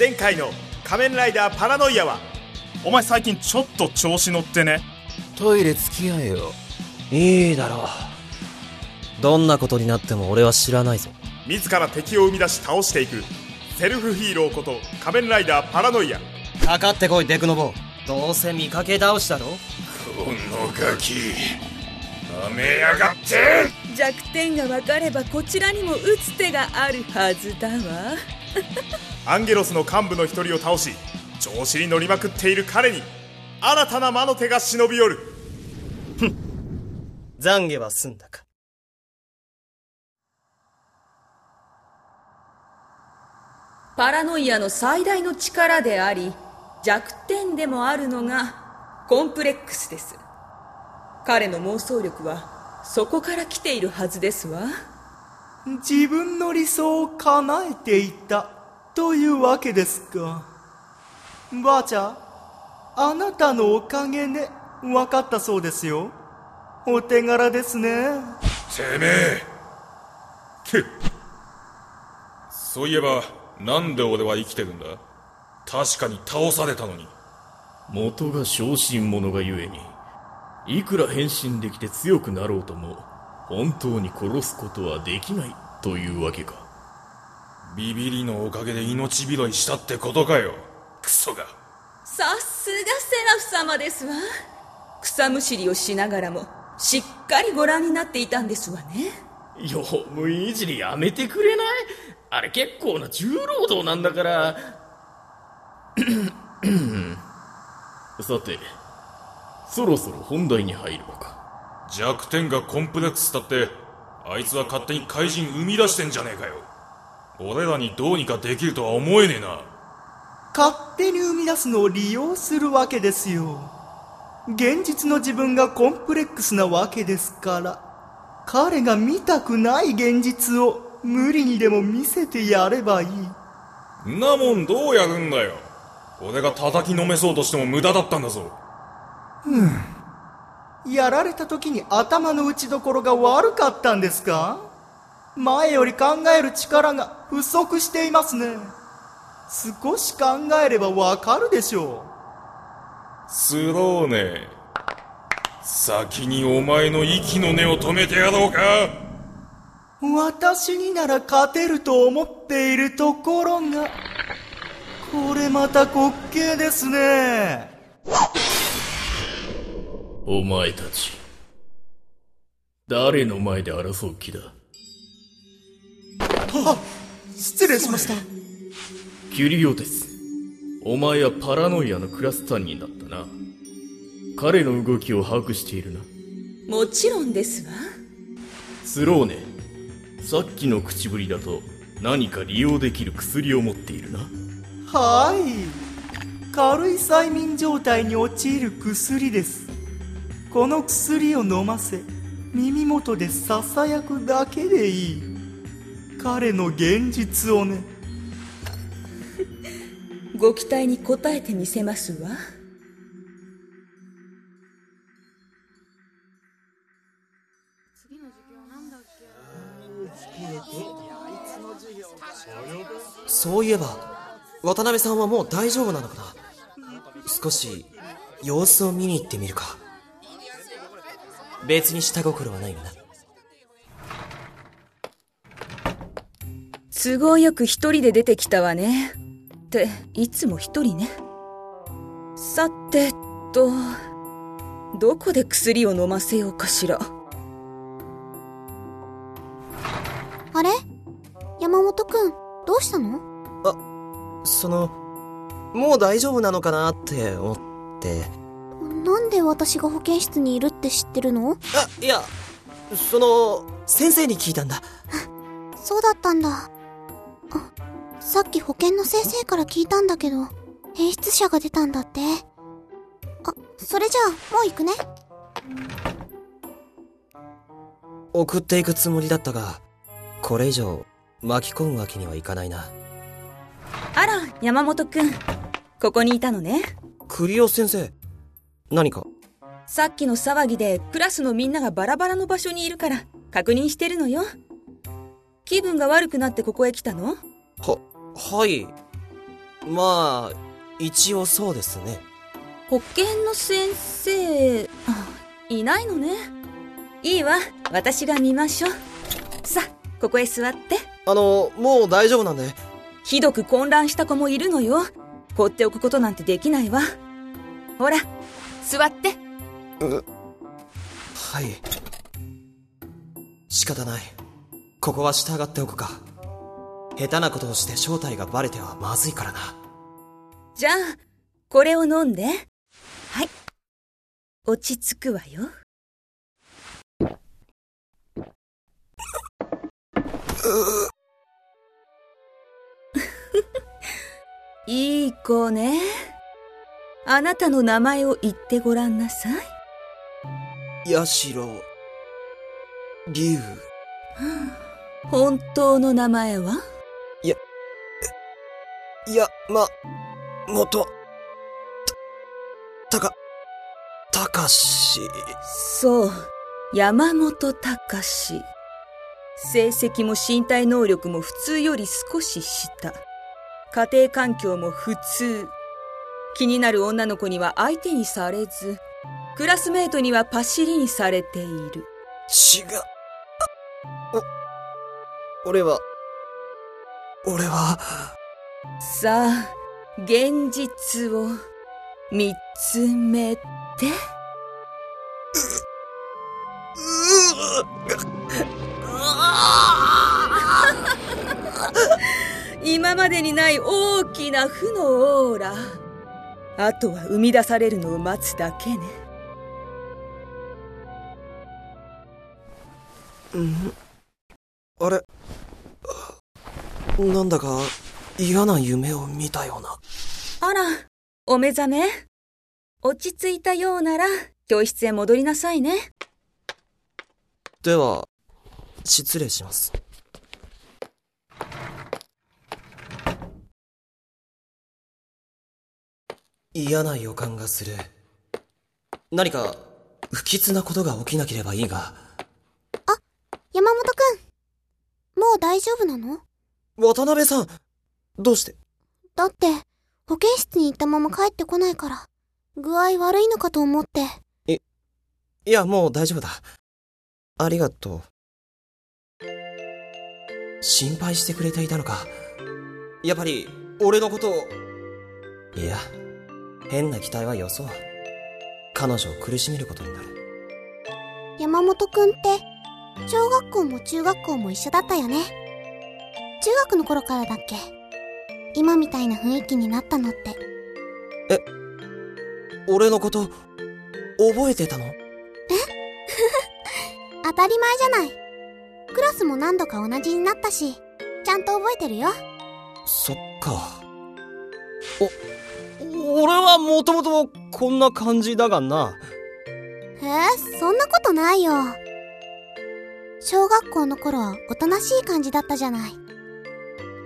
前回の仮面ライダーパラノイアはお前最近ちょっと調子乗ってね。トイレ付き合えよ。いいだろう。どんなことになっても俺は知らないぞ。自ら敵を生み出し倒していくセルフヒーローこと仮面ライダーパラノイア。かかってこいデクノボどうせ見かけ倒しだろ。このガキ舐めやがって。弱点が分かればこちらにも打つ手があるはずだわアンゲロスの幹部の一人を倒し調子に乗りまくっている彼に新たな魔の手が忍び寄る。懺悔は済んだか？パラノイアの最大の力であり弱点でもあるのがコンプレックスです。彼の妄想力はそこから来ているはずですわ。自分の理想を叶えていたというわけですか？ばあちゃんあなたのおかげで分かったそうですよ。お手柄ですね。てめえ。くそういえばなんで俺は生きてるんだ？確かに倒されたのに。元が小心者がゆえにいくら変身できて強くなろうとも本当に殺すことはできないというわけかビビりのおかげで命拾いしたってことかよ。クソが。さすがセラフ様ですわ。草むしりをしながらもしっかりご覧になっていたんですわね。よ無いじりやめてくれない？あれ結構な重労働なんだから。さてそろそろ本題に入るのか。弱点がコンプレックスだってあいつは勝手に怪人生み出してんじゃねえかよ俺らにどうにかできるとは思えねえな。勝手に生み出すのを利用するわけですよ。現実の自分がコンプレックスなわけですから。彼が見たくない現実を無理にでも見せてやればいい。んなもんどうやるんだよ。俺が叩きのめそうとしても無駄だったんだぞ。やられた時に頭の打ちどころが悪かったんですか？前より考える力が不足していますね。少し考えればわかるでしょスローネ先にお前の息の根を止めてやろうか。う私になら勝てると思っているところがこれまた滑稽ですね。お前たち誰の前で争う気だ？失礼しました。キュリオテス。お前はパラノイアのクラス担任だったな。彼の動きを把握しているな。もちろんですわ。スローネさっきの口ぶりだと何か利用できる薬を持っているな。はい。軽い催眠状態に陥る薬です。この薬を飲ませ耳元でささやくだけでいい彼の現実をね。ご期待に応えてみせますわ。そういえば渡辺さんはもう大丈夫なのかな？少し様子を見に行ってみるか。別に下心はないがな都合よく一人で出てきたわね。っていつも一人ね。さてとどこで薬を飲ませようかしら。あれ？山本くん、どうしたの？そのもう大丈夫なのかなって思って。なんで私が保健室にいるって知ってるの？あいやその先生に聞いたんだ。そうだったんだ。あ、さっき保健の先生から聞いたんだけど、変質者が出たんだって。あ、それじゃあ、もう行くね。送っていくつもりだったがこれ以上巻き込むわけにはいかないな。あら山本くん。ここにいたのね。クリオ先生何か？さっきの騒ぎでクラスのみんながバラバラの場所にいるから確認してるのよ。気分が悪くなってここへ来たの？ははいまあ、一応そうですね。保健の先生、あいないのね。いいわ、私が見ましょう。さ、ここへ座って。あの、もう大丈夫なんで。ひどく混乱した子もいるのよ。放っておくことなんてできないわ。ほら、座って。はい。仕方ない。ここは従っておくか。下手なことをして正体がバレてはまずいからな。じゃあ、これを飲んで。はい。落ち着くわよ。いい子ね。あなたの名前を言ってごらんなさい。ヤシロ、竜、本当の名前は？いや、ま、もと、た、たか、たかし、そう、山本隆。成績も身体能力も普通より少し下。家庭環境も普通。気になる女の子には相手にされず、クラスメートにはパシリにされている。違う。お、俺は、俺は、さあ、現実を見つめて。今までにない大きな負のオーラ。あとは生み出されるのを待つだけねん。あれ、なんだか嫌な夢を見たような。あら、お目覚め？落ち着いたようなら、教室へ戻りなさいね。では、失礼します。嫌な予感がする。何か、不吉なことが起きなければいいが、山本くん。もう大丈夫なの？渡辺さん、どうして？だって、保健室に行ったまま帰ってこないから、具合悪いのかと思って。いや、もう大丈夫だ。ありがとう。心配してくれていたのか。やっぱり、俺のことを。いや、変な期待はよそう。彼女を苦しめることになる。山本くんって、小学校も中学校も一緒だったよね。中学の頃からだっけ？今みたいな雰囲気になったのって。俺のこと、覚えてたの？当たり前じゃない。クラスも何度か同じになったし、ちゃんと覚えてるよ。そっか。お、俺はもともとこんな感じだがな。へえ、そんなことないよ。小学校の頃はおとなしい感じだったじゃない。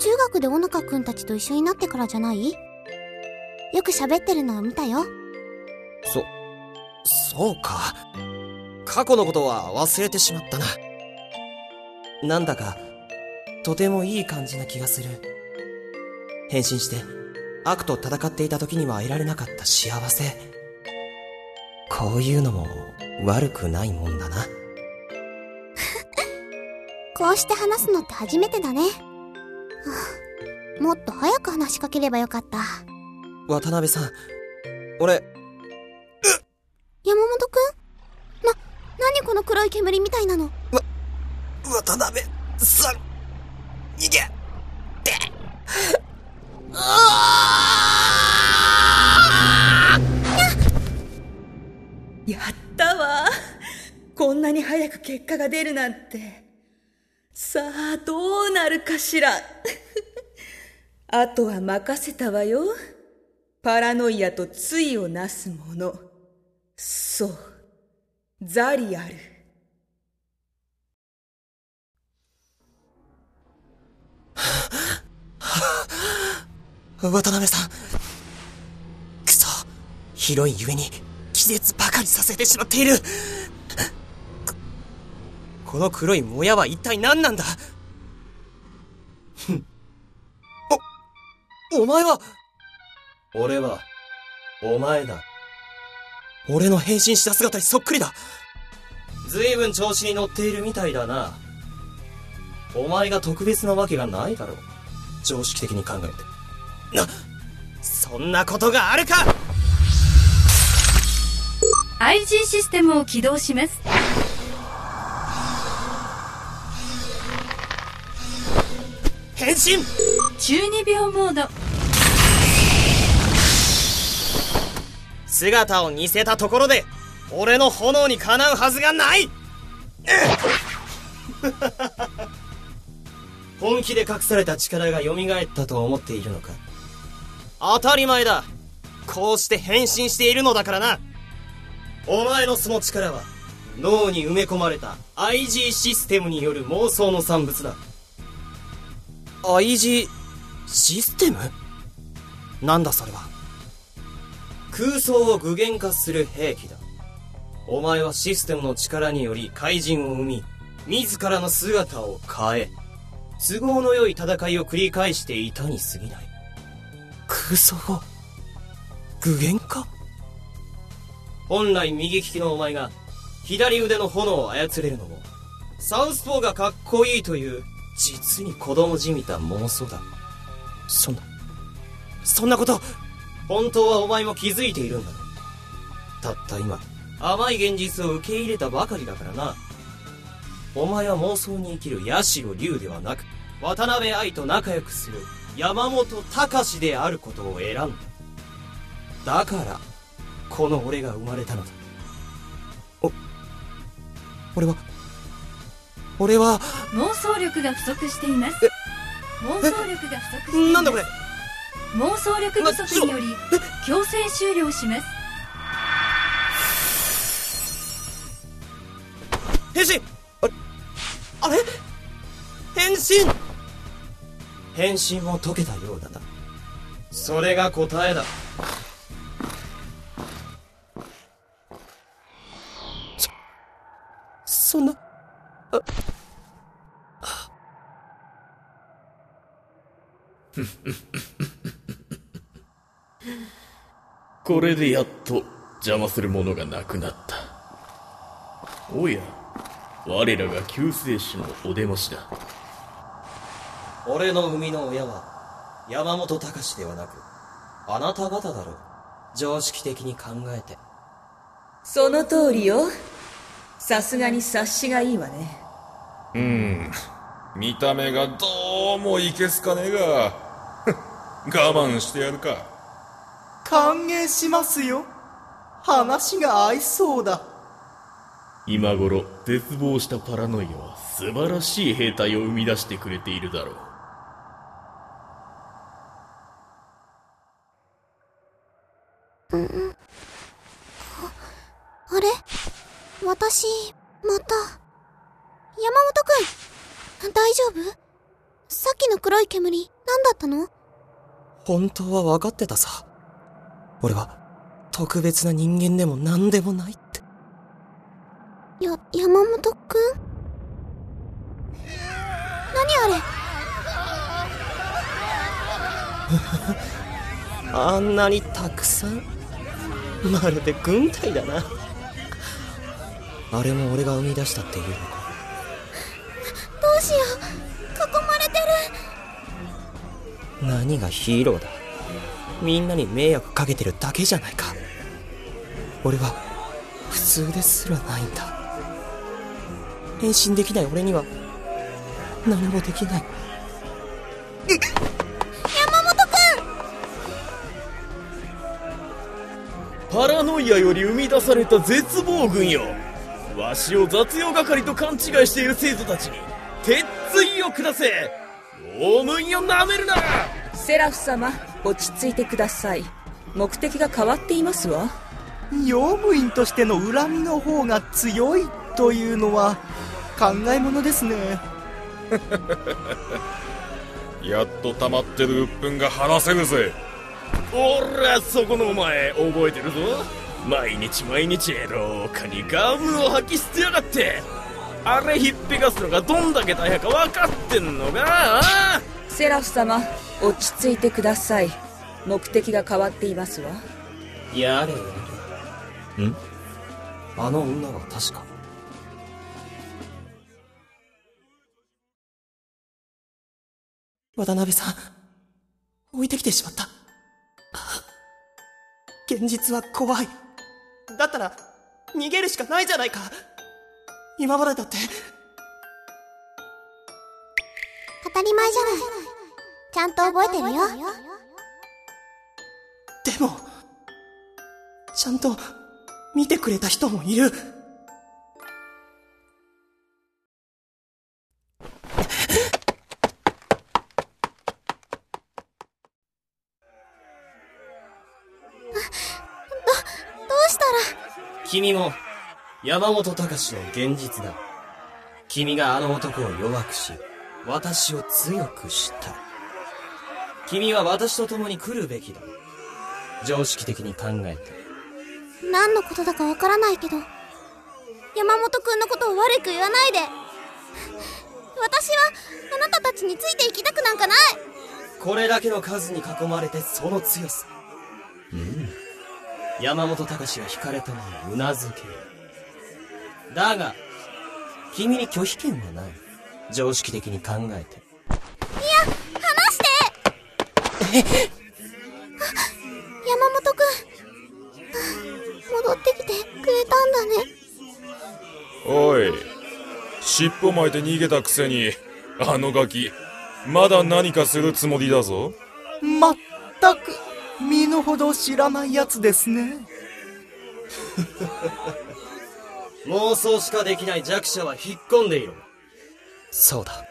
中学で小中くんたちと一緒になってからじゃない？よく喋ってるのを見たよ。そ、そうか。過去のことは忘れてしまったな。なんだか、とてもいい感じな気がする。変身して、悪と戦っていた時には得られなかった幸せ。こういうのも悪くないもんだな。こうして話すのって初めてだね。は あもっと早く話しかければよかった。渡辺さん、俺、山本くん？な、何この黒い煙みたいなの？渡辺さん、逃げ。て、やったわ。こんなに早く結果が出るなんて。さあ、どうなるかしら。あとは任せたわよ。パラノイアと対をなすもの。そう。ザリアル。渡辺さん。くそ、広いゆえに気絶ばかりさせてしまっている。ここの黒いもやは一体何なんだ？ふ んお、お前は、俺は、お前だ。俺の変身した姿にそっくりだずいぶん調子に乗っているみたいだな。お前が特別なわけがないだろう。常識的に考えて。な、そんなことがあるか IG システムを起動します。変身。12秒モード。姿を似せたところで、俺の炎にかなうはずがない。本気で隠された力が蘇ったと思っているのか。当たり前だ。こうして変身しているのだからな。お前のその力は脳に埋め込まれた IG システムによる妄想の産物だ IG システム？なんだそれは？空想を具現化する兵器だ。お前はシステムの力により怪人を生み自らの姿を変え都合の良い戦いを繰り返していたに過ぎない。空想を具現化？本来右利きのお前が左腕の炎を操れるのもサウスポーがかっこいいという実に子供じみた妄想だ。そんな。そんなこと本当はお前も気づいているんだ。ろたった今甘い現実を受け入れたばかりだからな。お前は妄想に生きる八代龍ではなく渡辺愛と仲良くする山本隆であることを選んだ。だからこの俺が生まれたのだ。お俺は俺は妄想力が不足しています。妄想力が不足しています。なんだこれ？妄想力不足により強制終了します。変身！あれ？あれ？変身！変身も解けたようだな。それが答えだ。そそんなあこれでやっと邪魔するものがなくなった。おや我らが救世主のお出ましだ。俺の生みの親は山本隆ではなくあなた方だろう。常識的に考えて。その通りよさすがに察しがいいわね。うん。見た目がどうもいけすかねえが。我慢してやるか。歓迎しますよ。話が合いそうだ。今頃絶望したパラノイアは素晴らしい兵隊を生み出してくれているだろうあれ私、また。山本くん、大丈夫さっきの黒い煙、何だったの？本当は分かってたさ。俺は特別な人間でも何でもないって。や、山本くん？何あれ？あんなにたくさん？まるで軍隊だな。あれも俺が生み出したっていうのか。どうしよう何がヒーローだ。みんなに迷惑かけてるだけじゃないか。俺は普通ですらないんだ。変身できない俺には。何もできない。山本くん！パラノイアより生み出された絶望軍よ。わしを雑用係と勘違いしている生徒たちに鉄槌を下せ用務員をなめるな！セラフ様落ち着いてください。目的が変わっていますわ。用務員としての恨みの方が強いというのは考えものですね。やっと溜まってる鬱憤が晴らせるぜ。おらそこのお前覚えてるぞ。毎日毎日廊下にガムを吐き捨てやがってあれひっぺがすのがどんだけ大変か分かってんのかあセラフ様落ち着いてください。目的が変わっていますわ。やれやれ。ん？あの女は確か。渡辺さん置いてきてしまった。現実は怖い。だったら逃げるしかないじゃないか今までだって当たり前じゃない。ちゃんと覚えてるよ。でもちゃんと見てくれた人もいるどうしたら、君も山本隆の現実だ。君があの男を弱くし私を強くした。君は私と共に来るべきだ。常識的に考えて。何のことだかわからないけど、山本くんのことを悪く言わないで。私は、あなたたちについていきたくなんかない。これだけの数に囲まれてその強さ。うん。山本隆は惹かれたままうなずけ。るだが君に拒否権はない常識的に考えて離して山本くん。戻ってきてくれたんだね。おい尻尾巻いて逃げたくせにあのガキまだ何かするつもりだぞまったく、身の程知らないやつですね。妄想しかできない弱者は引っ込んでいろそうだ。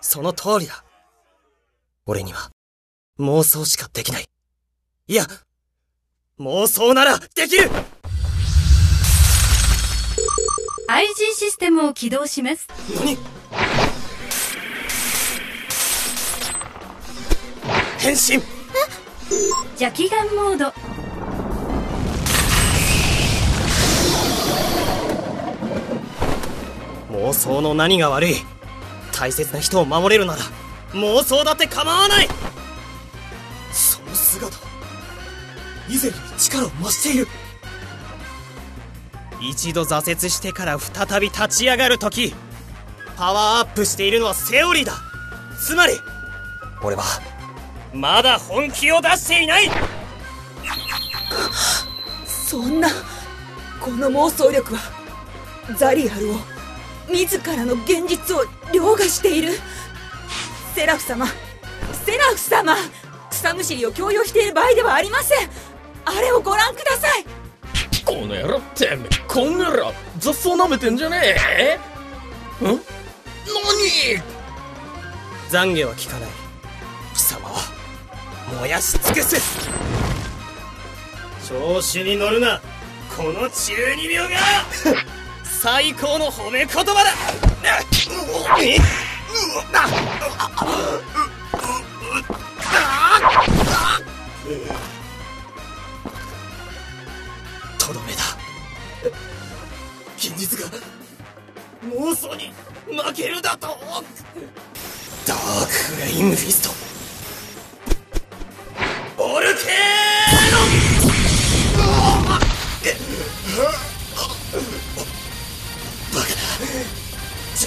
その通りだ。俺には妄想しかできない。いや妄想ならできる！IG システムを起動します。何？変身！邪気眼モード妄想の何が悪い。大切な人を守れるなら妄想だって構わない。その姿以前より力を増している。一度挫折してから再び立ち上がる時パワーアップしているのはセオリーだ。つまり俺はまだ本気を出していない。そんなこの妄想力はザリアルを自らの現実を凌駕している。セラフ様セラフ様草むしりを強要している場合ではありません。あれをご覧ください。この野郎てめえこんなら雑草舐めてんじゃねえ。ん？何？懺悔は効かない。貴様は燃やし尽くす。調子に乗るな。この中二病が最高の褒め言葉だ。とどめだ。現実が妄想に負けるだと。ダークフレイムフィスト。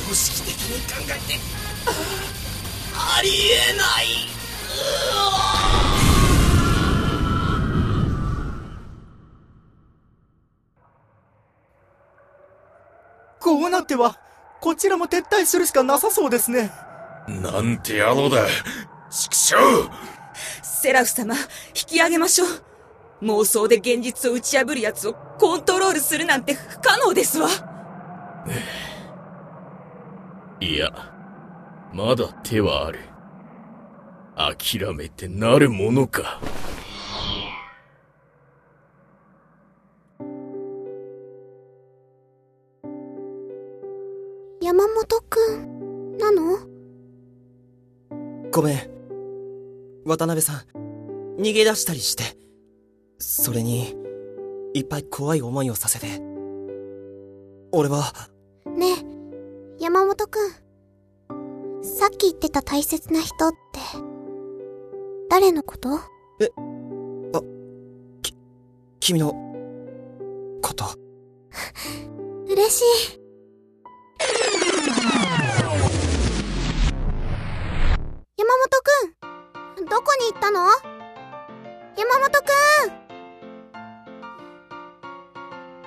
常識的に考えてありえない。こうなっては、こちらも撤退するしかなさそうですね。なんて野郎だ。畜生セラフ様引き上げましょう。妄想で現実を打ち破る奴をコントロールするなんて不可能ですわいやまだ手はある。諦めてなるものか。山本くん、なの？ごめん渡辺さん。逃げ出したりして。それにいっぱい怖い思いをさせて。俺はさっき言ってた大切な人って、誰のこと？え、あ、き、君の、こと？嬉しい。山本くん、どこに行ったの？山本く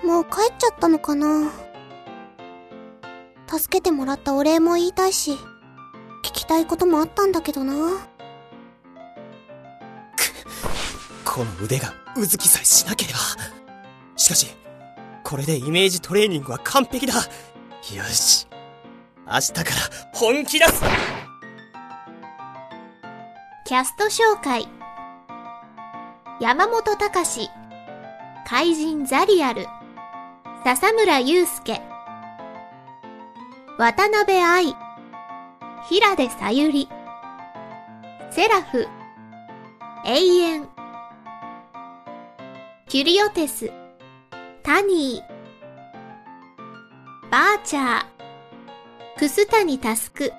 ん！もう帰っちゃったのかな？助けてもらったお礼も言いたいし、たいこともあったんだけどな。この腕がうずきさえしなければ。しかし、これでイメージトレーニングは完璧だ。よし。明日から本気出すキャスト紹介山本隆怪人ザリアル笹村祐介渡辺愛平出さゆり。セラフ。永遠。キュリオテス。タニー。バーチャー。楠谷タスク。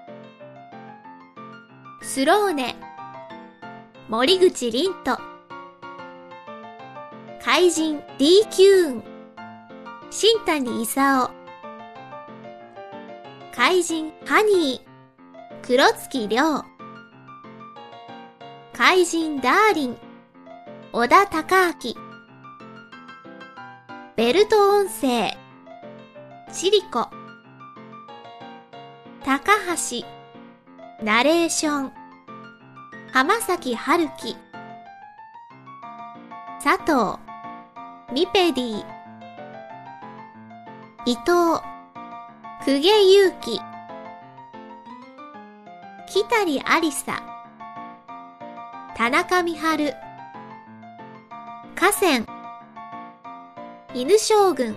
スローネ。森口凛と怪人。D キューン。新谷勲。怪人。ハニー。黒月亮。怪人ダーリン。小田孝明。ベルト音声。チリコ高橋。ナレーション。浜崎春樹。佐藤。ミペディ。伊藤。公家祐希。北里ありさ。田中美春河川。犬将軍。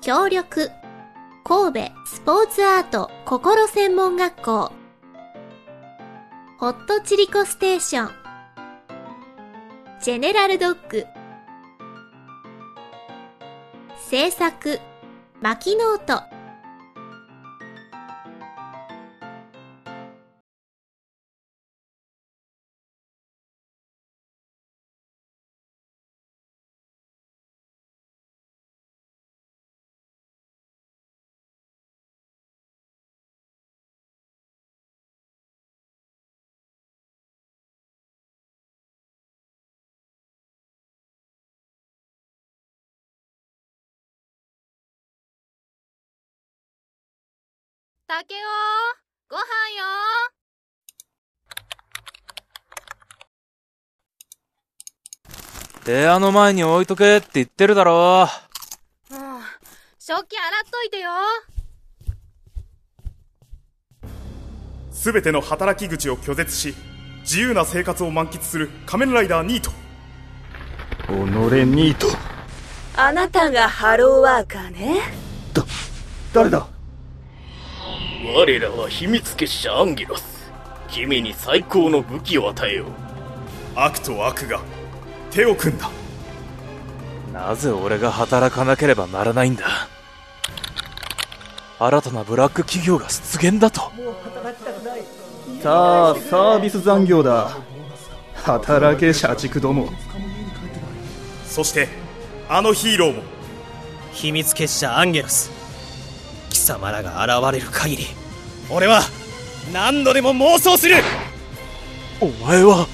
協力。神戸スポーツアート心専門学校。ホットチリコステーション。ジェネラルドッグ。制作。マキノート竹雄ご飯よ。部屋の前に置いとけって言ってるだろ。うん食器洗っといてよ。すべての働き口を拒絶し自由な生活を満喫する仮面ライダーニート。己ニート。あなたがハローワーカーね。誰だ？我らは秘密結社アンゲロス。君に最高の武器を与えよう。悪と悪が手を組んだ。なぜ俺が働かなければならないんだ？新たなブラック企業が出現だと。さあサービス残業だ。働け社畜ども。そしてあのヒーローも。秘密結社アンゲロス。貴様らが現れる限り俺は何度でも妄想する。お前は？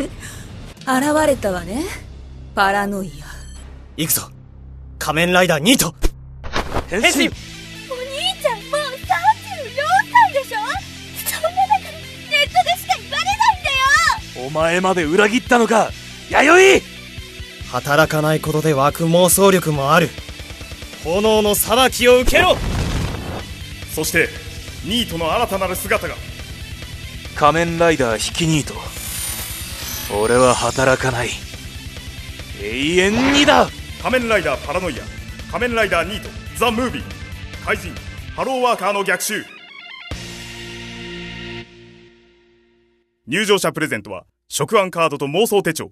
現れたわね。パラノイア。行くぞ。仮面ライダーニート。変身。お兄ちゃんもう34歳でしょ？そんな中ネットでしか言われないんだよ。お前まで裏切ったのか。弥生！働かないことで湧く妄想力もある。炎の裁きを受けろそしてニートの新たなる姿が。仮面ライダー引きニート。俺は働かない。永遠にだ。仮面ライダーパラノイア。仮面ライダーニート。ザ・ムービー。怪人。ハローワーカーの逆襲。入場者プレゼントは食案カードと妄想手帳